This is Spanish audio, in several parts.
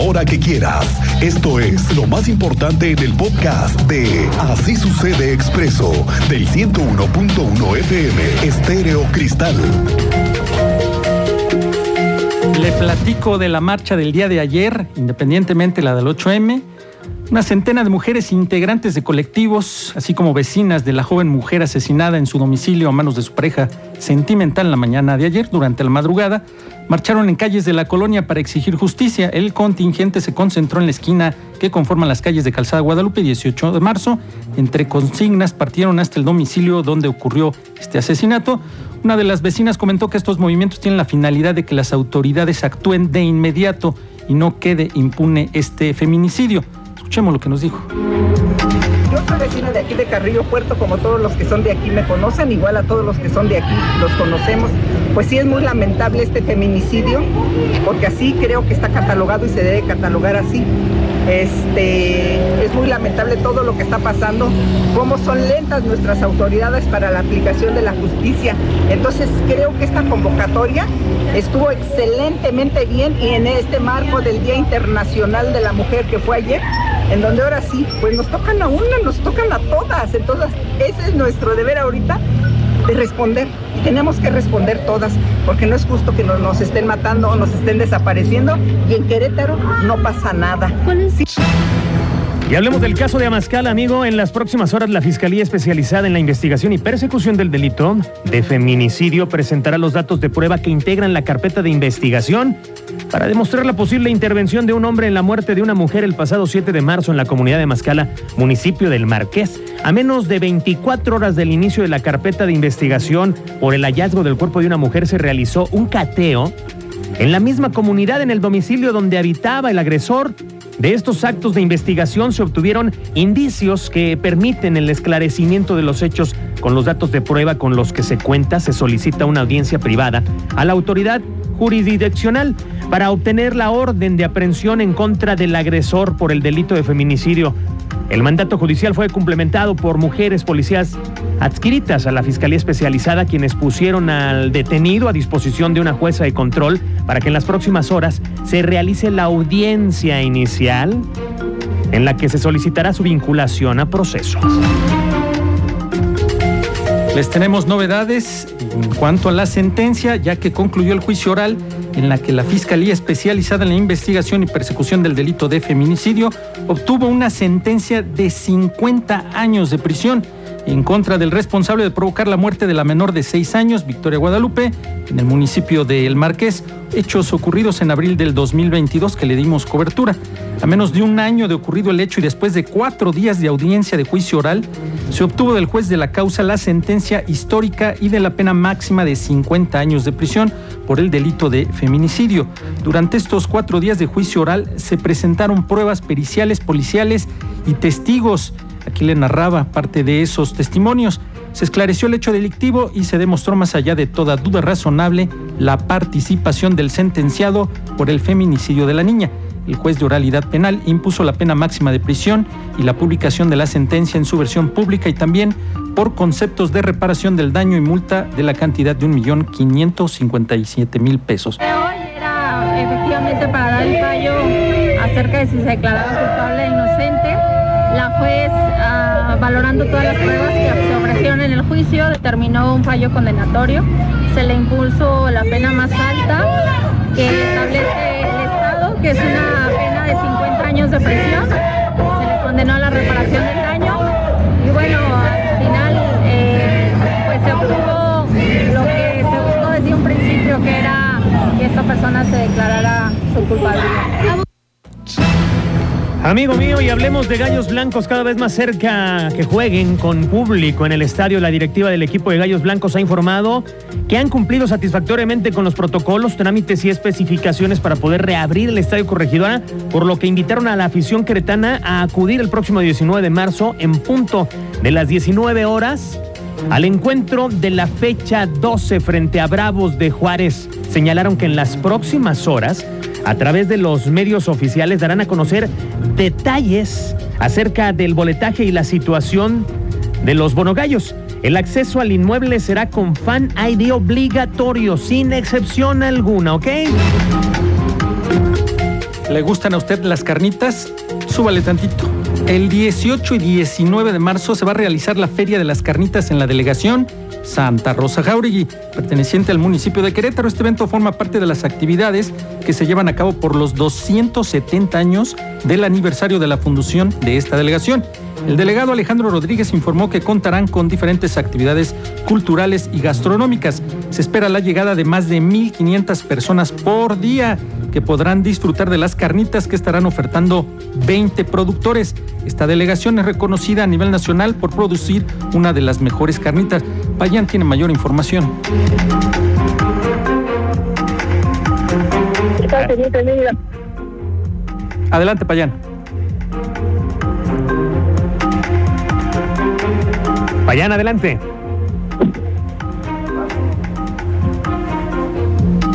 hora que quieras. Esto es lo más importante en el podcast de Así sucede expreso del 101.1 FM Estéreo Cristal. Le platico de la marcha del día de ayer, independientemente la del 8M. Una centena de mujeres integrantes de colectivos, así como vecinas de la joven mujer asesinada en su domicilio a manos de su pareja sentimental en la mañana de ayer, durante la madrugada, marcharon en calles de la colonia para exigir justicia. El contingente se concentró en la esquina que conforman las calles de Calzada Guadalupe, 18 de marzo. Entre consignas partieron hasta el domicilio donde ocurrió este asesinato. Una de las vecinas comentó que estos movimientos tienen la finalidad de que las autoridades actúen de inmediato y no quede impune este feminicidio. Escuchemos lo que nos dijo. Yo soy vecina de aquí de Carrillo Puerto, como todos los que son de aquí me conocen, igual a todos los que son de aquí los conocemos. Pues sí es muy lamentable este feminicidio, porque así creo que está catalogado y se debe catalogar así. Este, es muy lamentable todo lo que está pasando, cómo son lentas nuestras autoridades para la aplicación de la justicia. Entonces creo que esta convocatoria estuvo excelentemente bien y en este marco del Día Internacional de la Mujer que fue ayer, en donde ahora sí, pues nos tocan a una, nos tocan a todas. Entonces, ese es nuestro deber ahorita de responder. Y tenemos que responder todas, porque no es justo que nos, nos estén matando o nos estén desapareciendo y en Querétaro no pasa nada. Y hablemos del caso de Amascal, amigo. En las próximas horas, la Fiscalía Especializada en la Investigación y Persecución del Delito de Feminicidio presentará los datos de prueba que integran la carpeta de investigación para demostrar la posible intervención de un hombre en la muerte de una mujer el pasado 7 de marzo en la comunidad de Mascala, municipio del Marqués. A menos de 24 horas del inicio de la carpeta de investigación por el hallazgo del cuerpo de una mujer, se realizó un cateo en la misma comunidad, en el domicilio donde habitaba el agresor. De estos actos de investigación se obtuvieron indicios que permiten el esclarecimiento de los hechos con los datos de prueba con los que se cuenta. Se solicita una audiencia privada a la autoridad jurisdiccional para obtener la orden de aprehensión en contra del agresor por el delito de feminicidio. El mandato judicial fue complementado por mujeres policías adscritas a la Fiscalía Especializada, quienes pusieron al detenido a disposición de una jueza de control para que en las próximas horas se realice la audiencia inicial en la que se solicitará su vinculación a proceso. Les tenemos novedades en cuanto a la sentencia, ya que concluyó el juicio oral en la que la Fiscalía Especializada en la Investigación y Persecución del Delito de Feminicidio obtuvo una sentencia de 50 años de prisión en contra del responsable de provocar la muerte de la menor de seis años, Victoria Guadalupe, en el municipio de El Marqués, hechos ocurridos en abril del 2022 que le dimos cobertura. A menos de un año de ocurrido el hecho y después de cuatro días de audiencia de juicio oral, se obtuvo del juez de la causa la sentencia histórica y de la pena máxima de 50 años de prisión por el delito de feminicidio. Durante estos cuatro días de juicio oral se presentaron pruebas periciales, policiales y testigos Aquí le narraba parte de esos testimonios. Se esclareció el hecho delictivo y se demostró más allá de toda duda razonable la participación del sentenciado por el feminicidio de la niña. El juez de oralidad penal impuso la pena máxima de prisión y la publicación de la sentencia en su versión pública y también por conceptos de reparación del daño y multa de la cantidad de 1.557.000 pesos. Hoy era efectivamente para dar el fallo acerca de si se declaraba culpable o inocente. La juez, ah, valorando todas las pruebas que se ofrecieron en el juicio, determinó un fallo condenatorio. Se le impuso la pena más alta que esta persona se declarara su culpabilidad. Amigo mío, y hablemos de Gallos Blancos cada vez más cerca que jueguen con público en el estadio. La directiva del equipo de Gallos Blancos ha informado que han cumplido satisfactoriamente con los protocolos, trámites y especificaciones para poder reabrir el estadio Corregidora, por lo que invitaron a la afición queretana a acudir el próximo 19 de marzo en punto de las 19 horas al encuentro de la fecha 12 frente a Bravos de Juárez. Señalaron que en las próximas horas a través de los medios oficiales darán a conocer detalles acerca del boletaje y la situación de los bonogallos. El acceso al inmueble será con fan ID obligatorio, sin excepción alguna, ¿ok? ¿Le gustan a usted las carnitas? Súbale tantito. El 18 y 19 de marzo se va a realizar la Feria de las Carnitas en la delegación Santa Rosa Jauregui, perteneciente al municipio de Querétaro. Este evento forma parte de las actividades que se llevan a cabo por los 270 años del aniversario de la fundación de esta delegación. El delegado Alejandro Rodríguez informó que contarán con diferentes actividades culturales y gastronómicas. Se espera la llegada de más de 1.500 personas por día que podrán disfrutar de las carnitas que estarán ofertando 20 productores. Esta delegación es reconocida a nivel nacional por producir una de las mejores carnitas. Payán tiene mayor información. Adelante, Payán. Payán, adelante.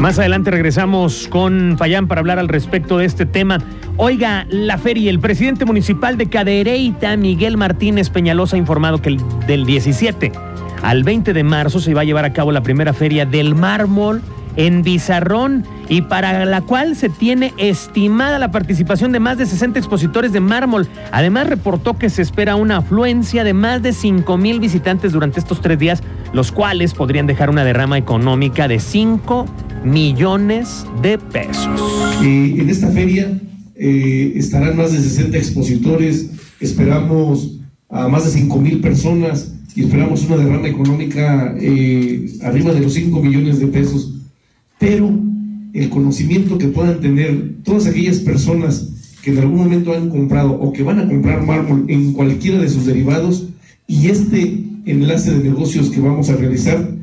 Más adelante regresamos con Fayán para hablar al respecto de este tema. Oiga, la feria, el presidente municipal de Cadereyta, Miguel Martínez Peñalosa, ha informado que el, del 17 al 20 de marzo se va a llevar a cabo la primera feria del mármol en Bizarrón y para la cual se tiene estimada la participación de más de 60 expositores de mármol. Además reportó que se espera una afluencia de más de 5 mil visitantes durante estos tres días, los cuales podrían dejar una derrama económica de 5 millones de pesos. Eh, en esta feria eh, estarán más de 60 expositores, esperamos a más de 5 mil personas y esperamos una derrama económica eh, arriba de los 5 millones de pesos. Pero el conocimiento que puedan tener todas aquellas personas que en algún momento han comprado o que van a comprar mármol en cualquiera de sus derivados y este enlace de negocios que vamos a realizar